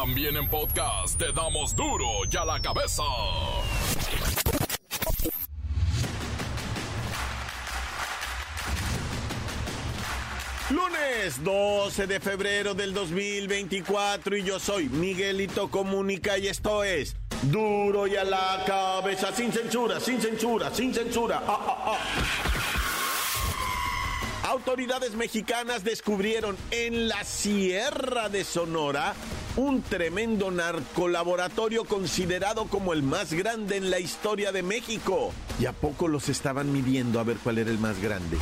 También en podcast te damos duro y a la cabeza. Lunes 12 de febrero del 2024 y yo soy Miguelito Comunica y esto es Duro y a la cabeza, sin censura, sin censura, sin censura. Ah, ah, ah. Autoridades mexicanas descubrieron en la Sierra de Sonora un tremendo narcolaboratorio considerado como el más grande en la historia de México. ¿Y a poco los estaban midiendo a ver cuál era el más grande?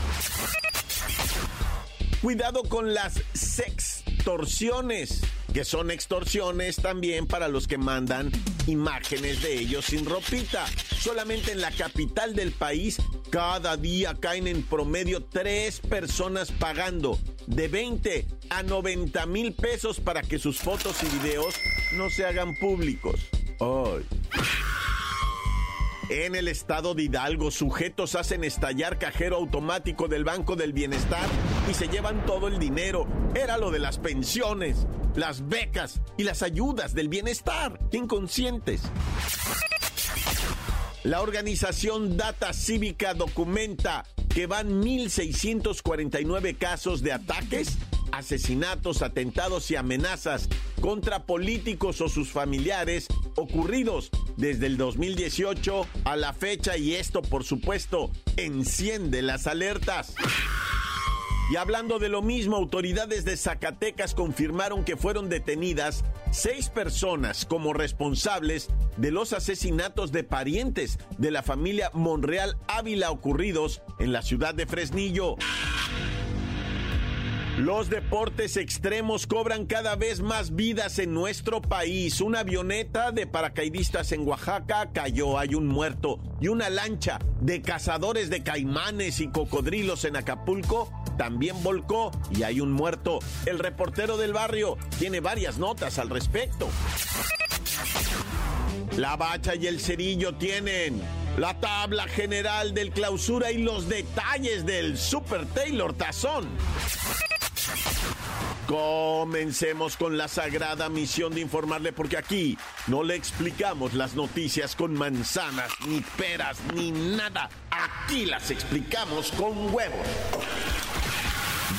Cuidado con las sextorsiones, que son extorsiones también para los que mandan imágenes de ellos sin ropita. Solamente en la capital del país, cada día caen en promedio tres personas pagando de 20 a 90 mil pesos para que sus fotos y videos no se hagan públicos. Ay. En el estado de Hidalgo, sujetos hacen estallar cajero automático del Banco del Bienestar y se llevan todo el dinero. Era lo de las pensiones, las becas y las ayudas del bienestar. Inconscientes. La organización Data Cívica documenta que van 1.649 casos de ataques, asesinatos, atentados y amenazas contra políticos o sus familiares ocurridos desde el 2018 a la fecha y esto por supuesto enciende las alertas. Y hablando de lo mismo, autoridades de Zacatecas confirmaron que fueron detenidas seis personas como responsables de los asesinatos de parientes de la familia Monreal Ávila ocurridos en la ciudad de Fresnillo. Los deportes extremos cobran cada vez más vidas en nuestro país. Una avioneta de paracaidistas en Oaxaca cayó, hay un muerto. Y una lancha de cazadores de caimanes y cocodrilos en Acapulco también volcó y hay un muerto. El reportero del barrio tiene varias notas al respecto. La bacha y el cerillo tienen la tabla general del clausura y los detalles del Super Taylor Tazón. Comencemos con la sagrada misión de informarle porque aquí no le explicamos las noticias con manzanas, ni peras, ni nada. Aquí las explicamos con huevos.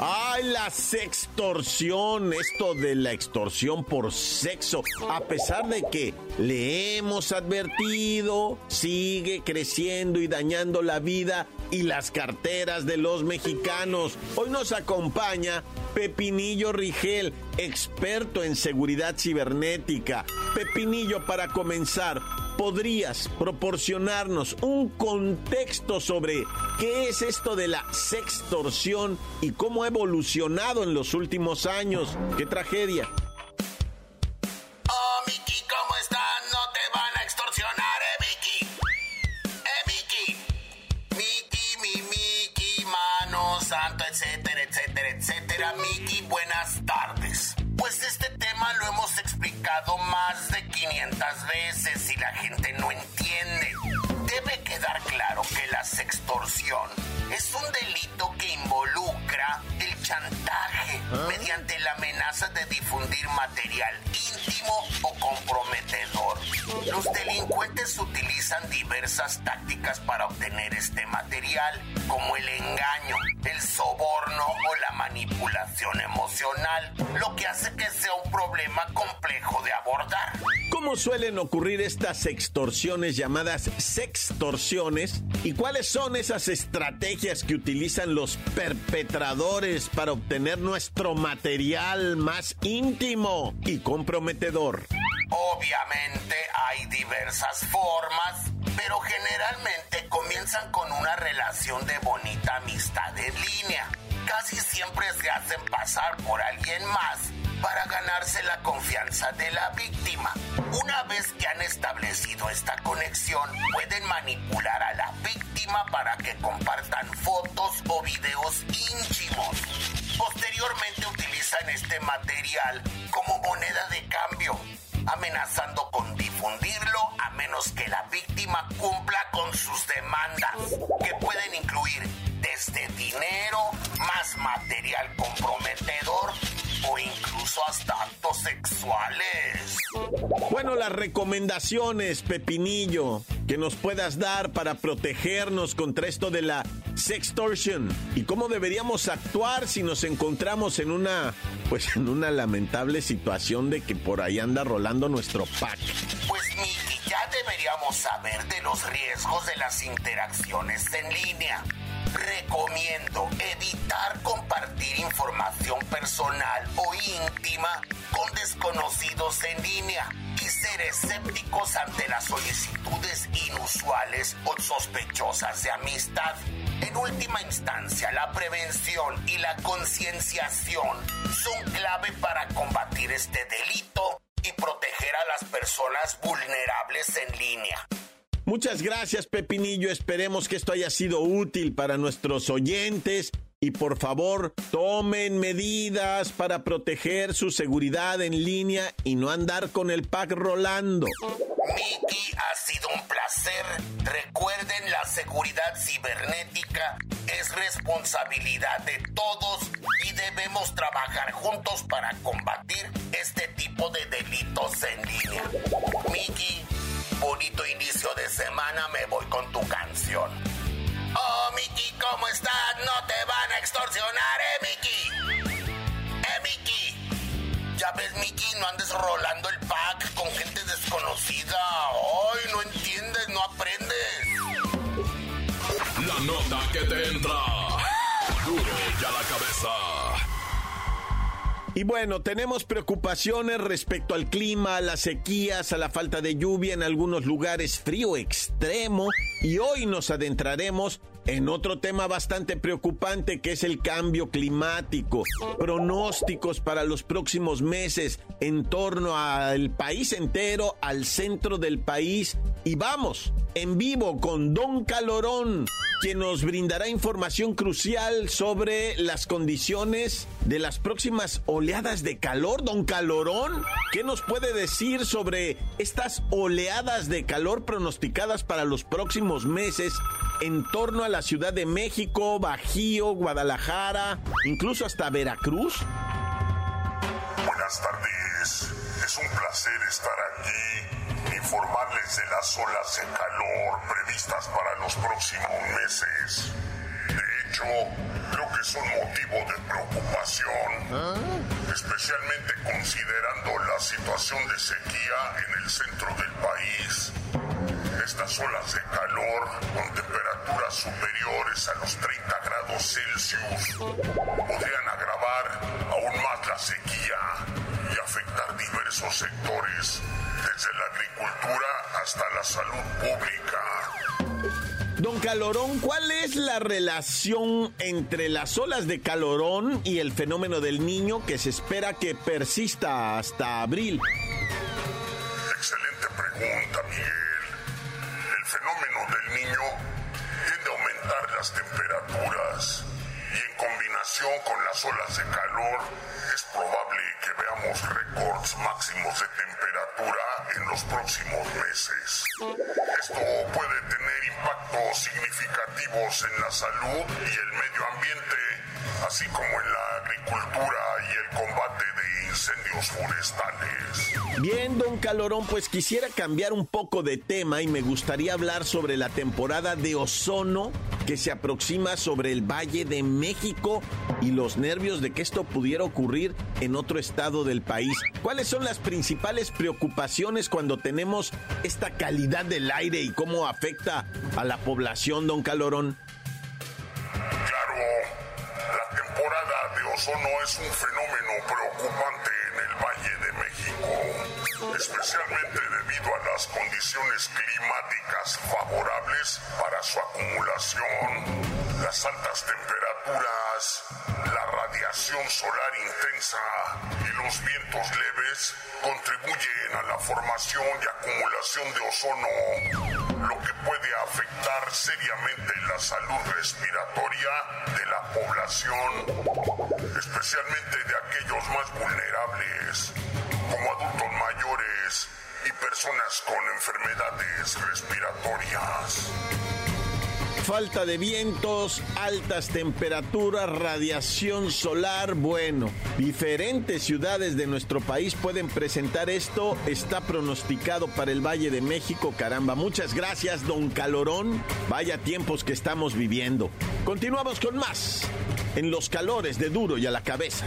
¡Ay, la sextorsión! Esto de la extorsión por sexo. A pesar de que le hemos advertido, sigue creciendo y dañando la vida y las carteras de los mexicanos. Hoy nos acompaña Pepinillo Rigel, experto en seguridad cibernética. Pepinillo, para comenzar, ¿podrías proporcionarnos un contexto sobre qué es esto de la sextorsión y cómo ha evolucionado en los últimos años? ¡Qué tragedia! Utilizan diversas tácticas para obtener este material, como el engaño, el soborno o la manipulación emocional, lo que hace que sea un problema complejo de abordar. ¿Cómo suelen ocurrir estas extorsiones llamadas sextorsiones? ¿Y cuáles son esas estrategias que utilizan los perpetradores para obtener nuestro material más íntimo y comprometedor? Obviamente hay diversas formas, pero generalmente comienzan con una relación de bonita amistad en línea. Casi siempre se hacen pasar por alguien más para ganar ganarse la confianza de la víctima. Una vez que han establecido esta conexión, pueden manipular a la víctima para que compartan fotos o videos íntimos. Posteriormente utilizan este material como moneda de cambio, amenazando con difundirlo a menos que la víctima cumpla con sus demandas, que pueden incluir desde dinero, más material comprometedor o incluso hasta actos sexuales. Bueno, las recomendaciones, Pepinillo, que nos puedas dar para protegernos contra esto de la sextortion y cómo deberíamos actuar si nos encontramos en una, pues en una lamentable situación de que por ahí anda rolando nuestro pack. Pues Miki, ya deberíamos saber de los riesgos de las interacciones en línea. Recomiendo evitar compartir información personal o íntima con desconocidos en línea y ser escépticos ante las solicitudes inusuales o sospechosas de amistad. En última instancia, la prevención y la concienciación son clave para combatir este delito y proteger a las personas vulnerables en línea. Muchas gracias, Pepinillo. Esperemos que esto haya sido útil para nuestros oyentes. Y por favor, tomen medidas para proteger su seguridad en línea y no andar con el pack rolando. Miki, ha sido un placer. Recuerden, la seguridad cibernética es responsabilidad de todos y debemos trabajar juntos para combatir este tipo de delitos en línea. Miki, bonito inicio de semana, me voy con tu canción. Oh, Miki, ¿cómo estás? No te van a extorsionar, ¿eh, Miki? ¿Eh, Miki? Ya ves, Miki, no andes rolando el pack con gente desconocida. Ay, no entiendes, no aprendes. La nota que te entra. Duro ya la cabeza. Y bueno, tenemos preocupaciones respecto al clima, a las sequías, a la falta de lluvia en algunos lugares, frío extremo. Y hoy nos adentraremos en otro tema bastante preocupante que es el cambio climático. Pronósticos para los próximos meses en torno al país entero, al centro del país. Y vamos, en vivo con Don Calorón, quien nos brindará información crucial sobre las condiciones de las próximas oleadas de calor. Don Calorón, ¿qué nos puede decir sobre estas oleadas de calor pronosticadas para los próximos meses en torno a la Ciudad de México, Bajío, Guadalajara, incluso hasta Veracruz? Buenas tardes, es un placer estar aquí, informarles de las olas de calor previstas para los próximos meses. De hecho, creo que son motivo de preocupación, especialmente considerando la situación de sequía en el centro del país. Estas olas de calor con temperaturas superiores a los 30 grados Celsius podrían agravar aún más la sequía y afectar diversos sectores, desde la agricultura hasta la salud pública. Don Calorón, ¿cuál es la relación entre las olas de calorón y el fenómeno del niño que se espera que persista hasta abril? Excelente pregunta, Miguel. El fenómeno del niño las temperaturas y en combinación con las olas de calor es probable que veamos récords máximos de temperatura en los próximos meses. Esto puede tener impactos significativos en la salud y el medio ambiente, así como en la y el combate de incendios forestales. Bien, don Calorón, pues quisiera cambiar un poco de tema y me gustaría hablar sobre la temporada de ozono que se aproxima sobre el Valle de México y los nervios de que esto pudiera ocurrir en otro estado del país. ¿Cuáles son las principales preocupaciones cuando tenemos esta calidad del aire y cómo afecta a la población, don Calorón? Temporada de ozono es un fenómeno preocupante en el Valle de México, especialmente debido a las condiciones climáticas favorables para su acumulación, las altas temperaturas, la radiación solar extensa y los vientos leves contribuyen a la formación y acumulación de ozono, lo que puede afectar seriamente la salud respiratoria de la población, especialmente de aquellos más vulnerables, como adultos mayores y personas con enfermedades respiratorias falta de vientos, altas temperaturas, radiación solar. Bueno, diferentes ciudades de nuestro país pueden presentar esto. Está pronosticado para el Valle de México. Caramba, muchas gracias, don Calorón. Vaya tiempos que estamos viviendo. Continuamos con más en los calores de duro y a la cabeza.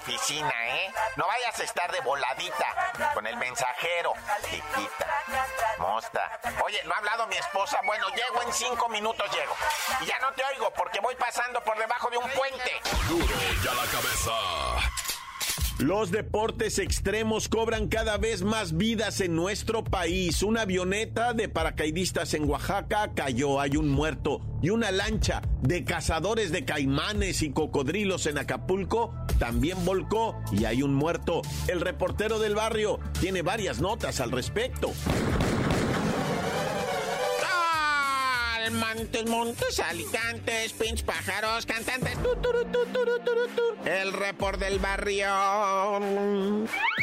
oficina, ¿eh? No vayas a estar de voladita con el mensajero, chiquita. Mosta. Oye, ¿no ha hablado mi esposa? Bueno, llego en cinco minutos, llego. Y ya no te oigo porque voy pasando por debajo de un puente. Duro ya la cabeza. Los deportes extremos cobran cada vez más vidas en nuestro país. Una avioneta de paracaidistas en Oaxaca cayó, hay un muerto. Y una lancha de cazadores de caimanes y cocodrilos en Acapulco también volcó y hay un muerto. El reportero del barrio tiene varias notas al respecto. Montes, montes, alicantes, pinch pájaros, cantantes. el report del barrio.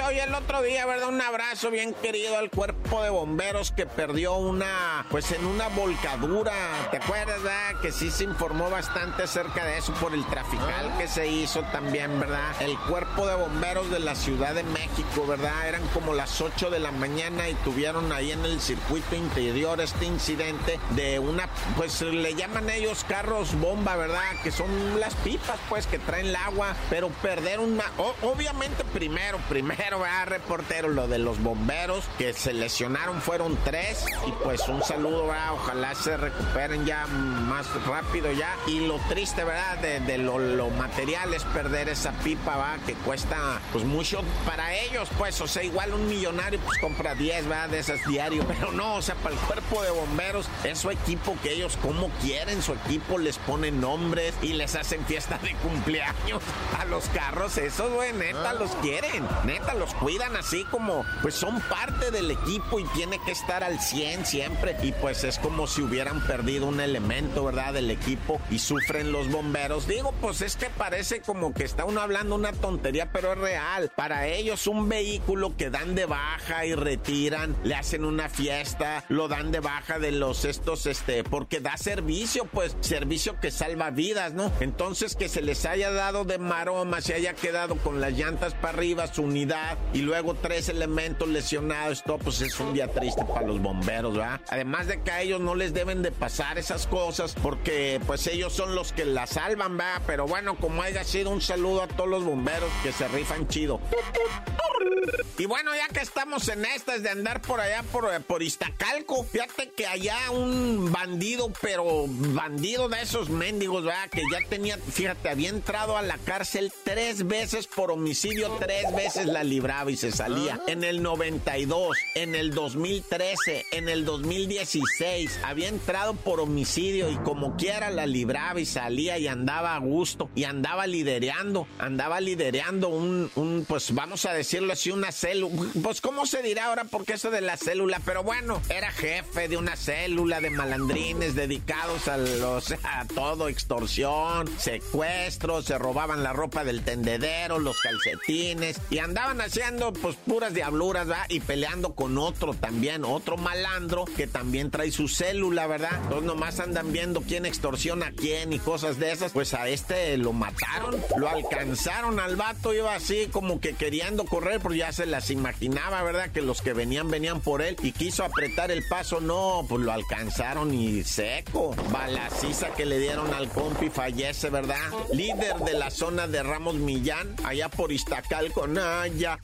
Hoy el otro día, ¿verdad? Un abrazo bien querido al cuerpo de bomberos que perdió una, pues en una volcadura. ¿Te acuerdas, verdad? Que sí se informó bastante acerca de eso por el trafical que se hizo también, ¿verdad? El cuerpo de bomberos de la Ciudad de México, ¿verdad? Eran como las 8 de la mañana y tuvieron ahí en el circuito interior este incidente de una pues le llaman ellos carros bomba, ¿verdad? Que son las pipas, pues, que traen el agua, pero perder una... obviamente primero, primero, ¿verdad, reportero? Lo de los bomberos que se lesionaron fueron tres y pues un saludo, ¿verdad? Ojalá se recuperen ya más rápido ya. Y lo triste, ¿verdad? De, lo, material es perder esa pipa, ¿verdad? Que cuesta pues mucho para ellos, pues, o sea, igual un millonario pues compra 10, ¿verdad? De esas diario, pero no, o sea, para el cuerpo de bomberos es su equipo que ellos como quieren, su equipo les pone nombres y les hacen fiesta de cumpleaños a los carros, esos, güey, neta, los quieren, neta, los cuidan así como, pues son parte del equipo y tiene que estar al 100 siempre, y pues es como si hubieran perdido un elemento, ¿verdad?, del equipo y sufren los bomberos. Digo, pues es que parece como que está uno hablando una tontería, pero es real. Para ellos un vehículo que dan de baja y retiran, le hacen una fiesta, lo dan de baja de los estos, este, porque da servicio, pues servicio que salva vidas, ¿no? Entonces que se les haya dado de maroma, se haya quedado con las llantas para arriba, su unidad y luego tres elementos lesionados, esto pues es un día triste para los bomberos, ¿verdad? Además de que a ellos no les deben de pasar esas cosas porque pues ellos son los que la salvan, ¿verdad? Pero bueno, como haya sido un saludo a todos los bomberos que se rifan chido. Y bueno, ya que estamos en estas de andar por allá por, por Iztacalco, fíjate que allá un bandido pero bandido de esos mendigos, ¿verdad? Que ya tenía, fíjate, había entrado a la cárcel tres veces por homicidio, tres veces la libraba y se salía. En el 92, en el 2013, en el 2016, había entrado por homicidio y como quiera la libraba y salía y andaba a gusto y andaba lidereando, andaba lidereando un, un pues vamos a decirlo así, una célula. Pues, ¿cómo se dirá ahora? Porque eso de la célula, pero bueno, era jefe de una célula de dedicados a los, a todo, extorsión, secuestro, se robaban la ropa del tendedero, los calcetines y andaban haciendo pues puras diabluras, ¿va? Y peleando con otro también, otro malandro que también trae su célula, ¿verdad? Entonces nomás andan viendo quién extorsiona a quién y cosas de esas. Pues a este lo mataron, lo alcanzaron al vato, iba así como que queriendo correr, porque ya se las imaginaba, ¿verdad? Que los que venían, venían por él y quiso apretar el paso, no, pues lo alcanzaron y seco. Balaciza que le dieron al compi fallece, ¿verdad? Líder de la zona de Ramos Millán, allá por Iztacalco, Naya.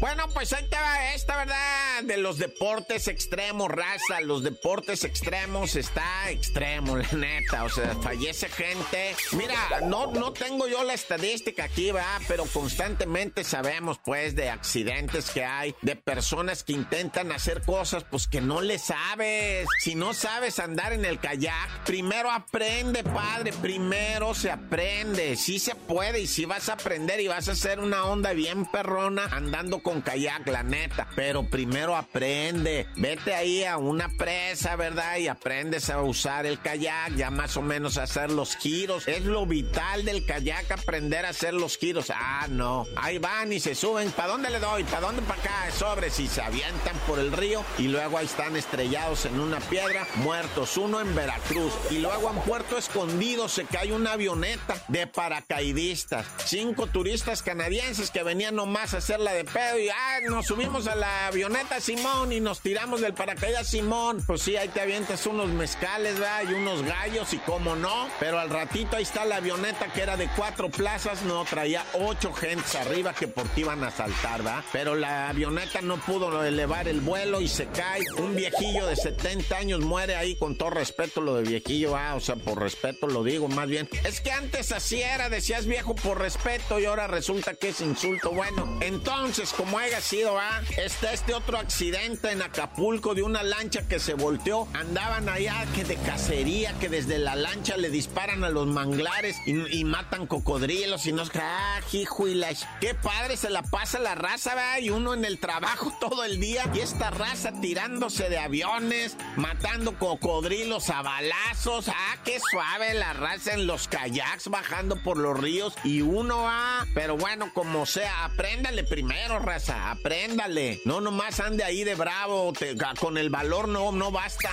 Bueno, pues ahí te va esta, ¿verdad? De los deportes extremos, raza. Los deportes extremos está extremo, la neta. O sea, fallece gente. Mira, no, no tengo yo la estadística aquí, va, pero constantemente sabemos, pues, de accidentes que hay, de personas que intentan hacer cosas, pues, que no le sabes. Si no sabes andar en el kayak, primero aprende, padre. Primero se aprende. Sí se puede y si vas a aprender y vas a hacer una onda bien perrona andando con kayak, la neta. Pero primero aprende. Vete ahí a una presa, ¿verdad? Y aprendes a usar el kayak, ya más o menos a hacer los giros. Es lo vital del kayak aprender a hacer los giros. Ah, no. Ahí van y se suben. ¿Para dónde le doy? ¿Para dónde? Para acá. Sobre si se avientan por el río y luego ahí están estrellados en una piedra, muertos. Uno en Veracruz. Y luego en Puerto Escondido se cae una avioneta de paracaidistas. Cinco turistas canadienses que venían nomás a hacerla de pedo y ah, nos subimos a la avioneta Simón y nos tiramos del paracaídas Simón. Pues sí, ahí te avientas unos mezcales, ¿verdad? Y unos gallos y cómo no. Pero al ratito ahí está la avioneta que era de cuatro plazas, no, traía ocho gentes arriba que por ti iban a saltar, ¿verdad? Pero la avioneta no pudo elevar el vuelo y se cae. Un viejillo de 70 años muere ahí con todo respeto lo de viejillo, ah, o sea, por respeto lo digo más bien. Es que antes así era, decías viejo por respeto y ahora resulta que es insulto. Bueno, entonces, como haya sido, ah, está este otro accidente en Acapulco de una lancha que se volteó. Andaban allá que de cacería, que desde la lancha le disparan a los manglares y, matan cocodrilos y nos... ¡Ah, hijo y la... ¡Qué padre se la pasa la raza, va! Y uno en el trabajo todo el día y esta raza tirándose de aviones, matando cocodrilos a balazos. ¡Ah, qué suave la raza en los kayaks bajando por los ríos! Y uno va... Pero bueno, como sea, apréndale primero, raza, apréndale. No nomás ande ahí de bravo, con el valor no, no basta.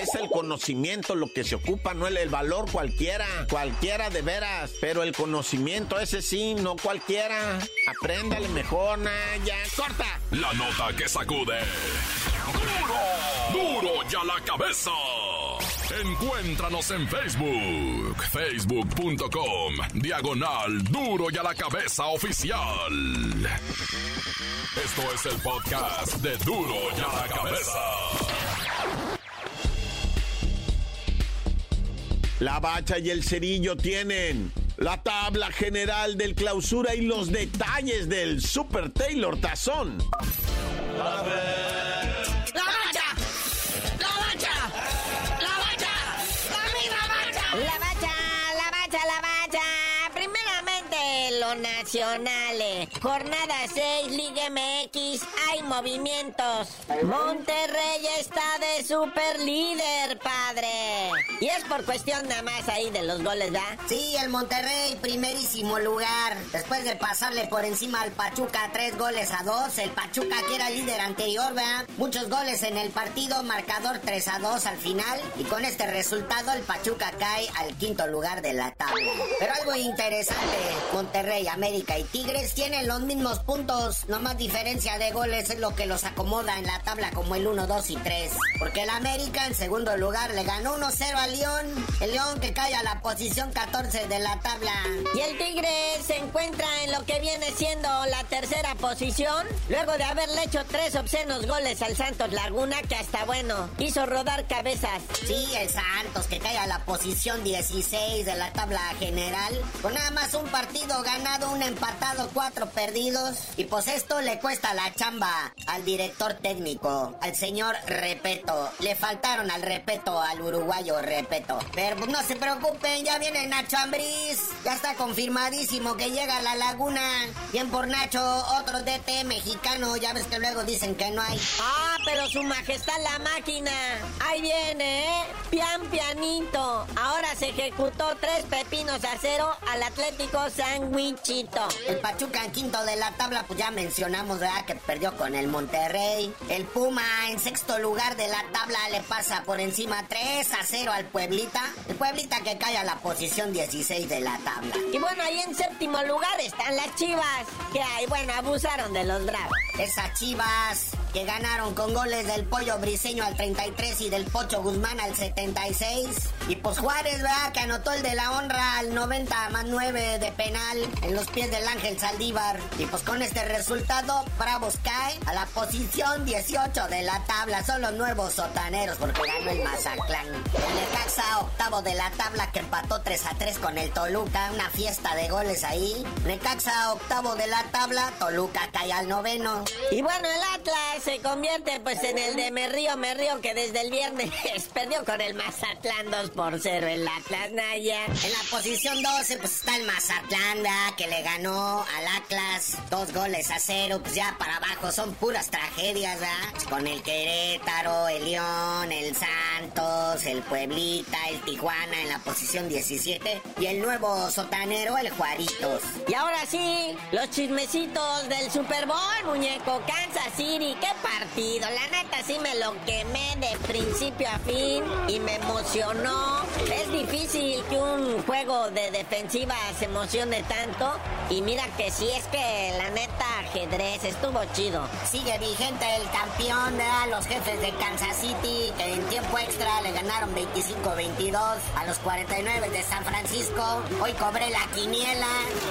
Es el conocimiento lo que se ocupa, no el, el valor cualquiera, cualquiera de veras. Pero el conocimiento ese sí, no cualquiera. Apréndale mejor, ya corta. La nota que sacude. ¡Duro! ¡Duro ya la cabeza! Encuéntranos en Facebook, facebook.com, diagonal duro y a la cabeza oficial. Esto es el podcast de duro y a la cabeza. La bacha y el cerillo tienen la tabla general del clausura y los detalles del Super Taylor Tazón. on now. Nacionales. Jornada 6, Liga MX, hay movimientos. Monterrey está de super líder, padre. Y es por cuestión nada más ahí de los goles, ¿da? Sí, el Monterrey, primerísimo lugar. Después de pasarle por encima al Pachuca tres goles a dos, el Pachuca que era líder anterior, ¿verdad? Muchos goles en el partido, marcador 3 a 2 al final. Y con este resultado, el Pachuca cae al quinto lugar de la tabla. Pero algo interesante, Monterrey, América y Tigres tienen los mismos puntos. No más diferencia de goles es lo que los acomoda en la tabla como el 1, 2 y 3. Porque el América en segundo lugar le ganó 1-0 al León. El León que cae a la posición 14 de la tabla. Y el Tigre se encuentra en lo que viene siendo la tercera posición. Luego de haberle hecho tres obscenos goles al Santos Laguna que hasta bueno hizo rodar cabezas. Sí, el Santos que cae a la posición 16 de la tabla general. Con nada más un partido ganado, un empatado, cuatro perdidos. Y pues esto le cuesta la chamba al director técnico, al señor Repeto. Le faltaron al Repeto, al uruguayo Repeto. Pero pues no se preocupen, ya viene Nacho Ambriz. Ya está confirmadísimo que llega a la laguna. Bien por Nacho, otro DT mexicano. Ya ves que luego dicen que no hay. Ah, pero su majestad la máquina. Ahí viene, ¿eh? Pian pianito. Ahora se ejecutó tres pepinos a cero al Atlético Sandwichito. El Pachuca en quinto de la tabla, pues ya mencionamos, ¿verdad? Que perdió con el Monterrey. El Puma en sexto lugar de la tabla le pasa por encima 3 a 0 al Pueblita. El Pueblita que cae a la posición 16 de la tabla. Y bueno, ahí en séptimo lugar están las chivas. Que hay, bueno, abusaron de los bravos. Esas chivas que ganaron con goles del Pollo Briseño al 33 y del Pocho Guzmán al 76. Y pues Juárez, ¿verdad? Que anotó el de la honra al 90 más 9 de penal en los pies del Ángel Saldívar. Y pues con este resultado, Bravos cae a la posición 18 de la tabla. Son los nuevos sotaneros porque ganó el Mazatlán. El Necaxa, octavo de la tabla, que empató 3 a 3 con el Toluca. Una fiesta de goles ahí. Necaxa, octavo de la tabla. Toluca cae al noveno. Y bueno, el Atlas se convierte pues en el de me río, me río que desde el viernes perdió con el Mazatlán 2 por 0 el Atlas Naya. En la posición 12 pues está el Mazatlán, que le ganó al Atlas dos goles a cero. Pues ya para abajo son puras tragedias, ¿verdad? Con el Querétaro, el León, el Santos, el Pueblita, el Tijuana en la posición 17 y el nuevo sotanero, el Juaritos. Y ahora sí, los chismecitos del Super Bowl, muñeco. Kansas City, qué partido. La neta sí me lo quemé de principio a fin y me emocionó. Es difícil que un juego de defensiva se emocione tanto. Y mira que sí es que la neta ajedrez estuvo chido. Sigue vigente el campeón, ¿verdad? Los jefes de Kansas City, que en tiempo extra le ganaron 25-22 a los 49 de San Francisco. Hoy cobré la quiniela.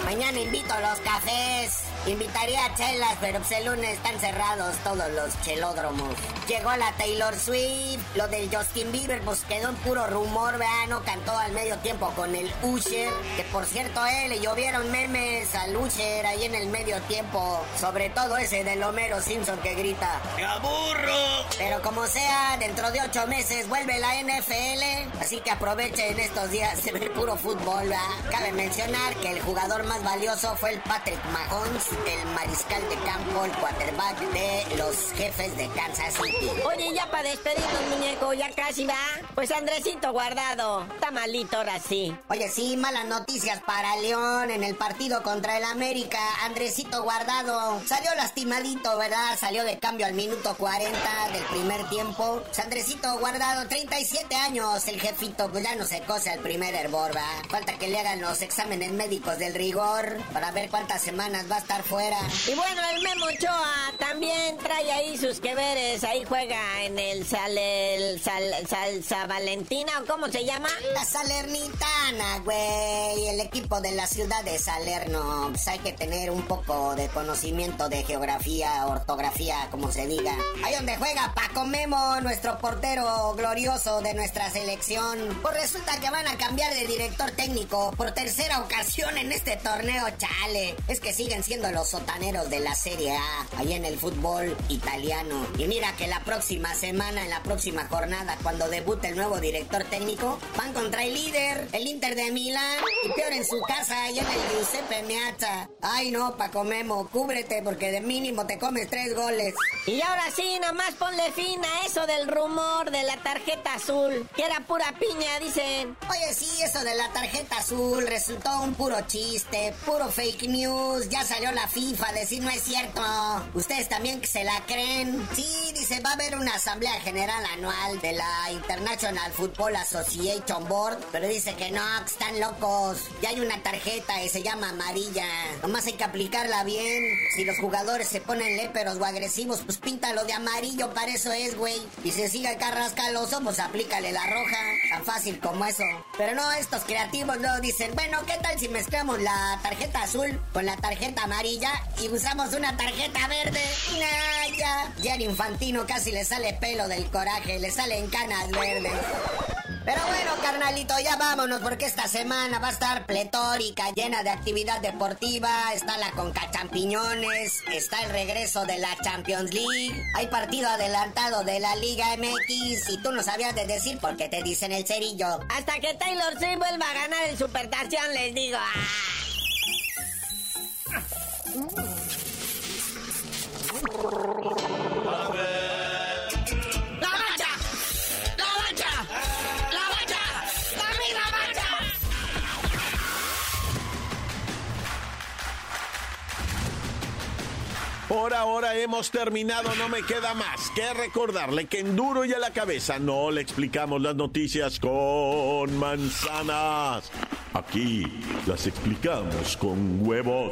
Mañana invito a los cafés. Invitaría a chelas, pero pues el lunes están cerrados todos los chelódromos. Llegó la Taylor Swift, lo del Justin Bieber, pues quedó en puro rumor, vean, no cantó al medio tiempo con el Usher, que por cierto, eh, le llovieron memes al Usher ahí en el medio tiempo, sobre todo ese del Homero Simpson que grita, ¡Me aburro! Pero como sea, dentro de ocho meses vuelve la NFL, así que aprovechen estos días de ver puro fútbol, ¿verdad? Cabe mencionar que el jugador más valioso fue el Patrick Mahomes, el mariscal de campo, el quarterback de los jefes de Kansas City. Oye, ya para despedirnos, muñeco, ya casi va. Pues Andresito guardado. Está malito ahora sí. Oye, sí, malas noticias para León en el partido contra el América. Andresito guardado salió lastimadito, ¿verdad? Salió de cambio al minuto 40 del primer tiempo. Andresito guardado, 37 años, el jefito, pues ya no se cose al primer hervor, ¿va? Falta que le hagan los exámenes médicos del rigor para ver cuántas semanas va a estar fuera. Y bueno, el Memo Ochoa también trae ahí sus que veres. Ahí juega en el Sal, el Sal, Valentina, ¿o cómo se llama? La Salernitana, güey. El equipo de la ciudad de Salerno. Pues hay que tener un poco de conocimiento de geografía, ortografía, como se diga. Ahí donde juega Paco Memo, nuestro portero glorioso de nuestra selección. Pues resulta que van a cambiar de director técnico por tercera ocasión en este torneo, chale. Es que siguen siendo los sotaneros de la Serie A, ahí en el fútbol italiano. Y mira que la próxima semana, en la próxima jornada, cuando debute el nuevo director técnico, van contra el líder, el Inter de Milán, y peor en su casa, allá en el Giuseppe Meazza. Ay no, Paco Memo, cúbrete porque de mínimo te comes tres goles. Y ahora sí, nomás ponle fin a eso del rumor de la tarjeta azul, que era pura piña, dicen. Oye, sí, eso de la tarjeta azul resultó un puro chiste, puro fake news. Ya salió la FIFA a decir no es cierto. Ustedes también que se la creen. Sí, dice, va a haber una asamblea general anual de la International Football Association Board, pero dice que no, que están locos. Ya hay una tarjeta y se llama amarilla. Nomás hay que aplicarla bien. Si los jugadores se ponen léperos o agresivos, pues píntalo de amarillo, para eso es, güey. Y si sigue carrascaloso, pues aplícale la roja. Tan fácil como eso. Pero no, estos creativos luego dicen, bueno, ¿qué tal si mezclamos la tarjeta azul con la tarjeta amarilla y usamos una tarjeta verde? Nah, ya. Ya el infantino casi le sale pelo del coraje, le salen canas verdes. Pero bueno, carnalito, ya vámonos porque esta semana va a estar pletórica, llena de actividad deportiva. Está la Conca Champiñones, está el regreso de la Champions League, hay partido adelantado de la Liga MX y tú no sabías de decir por qué te dicen el cerillo. Hasta que Taylor Swift vuelva a ganar el Supertación, les digo. ¡ah! Por ahora hemos terminado, no me queda más que recordarle que en duro y a la cabeza no le explicamos las noticias con manzanas. Aquí las explicamos con huevos.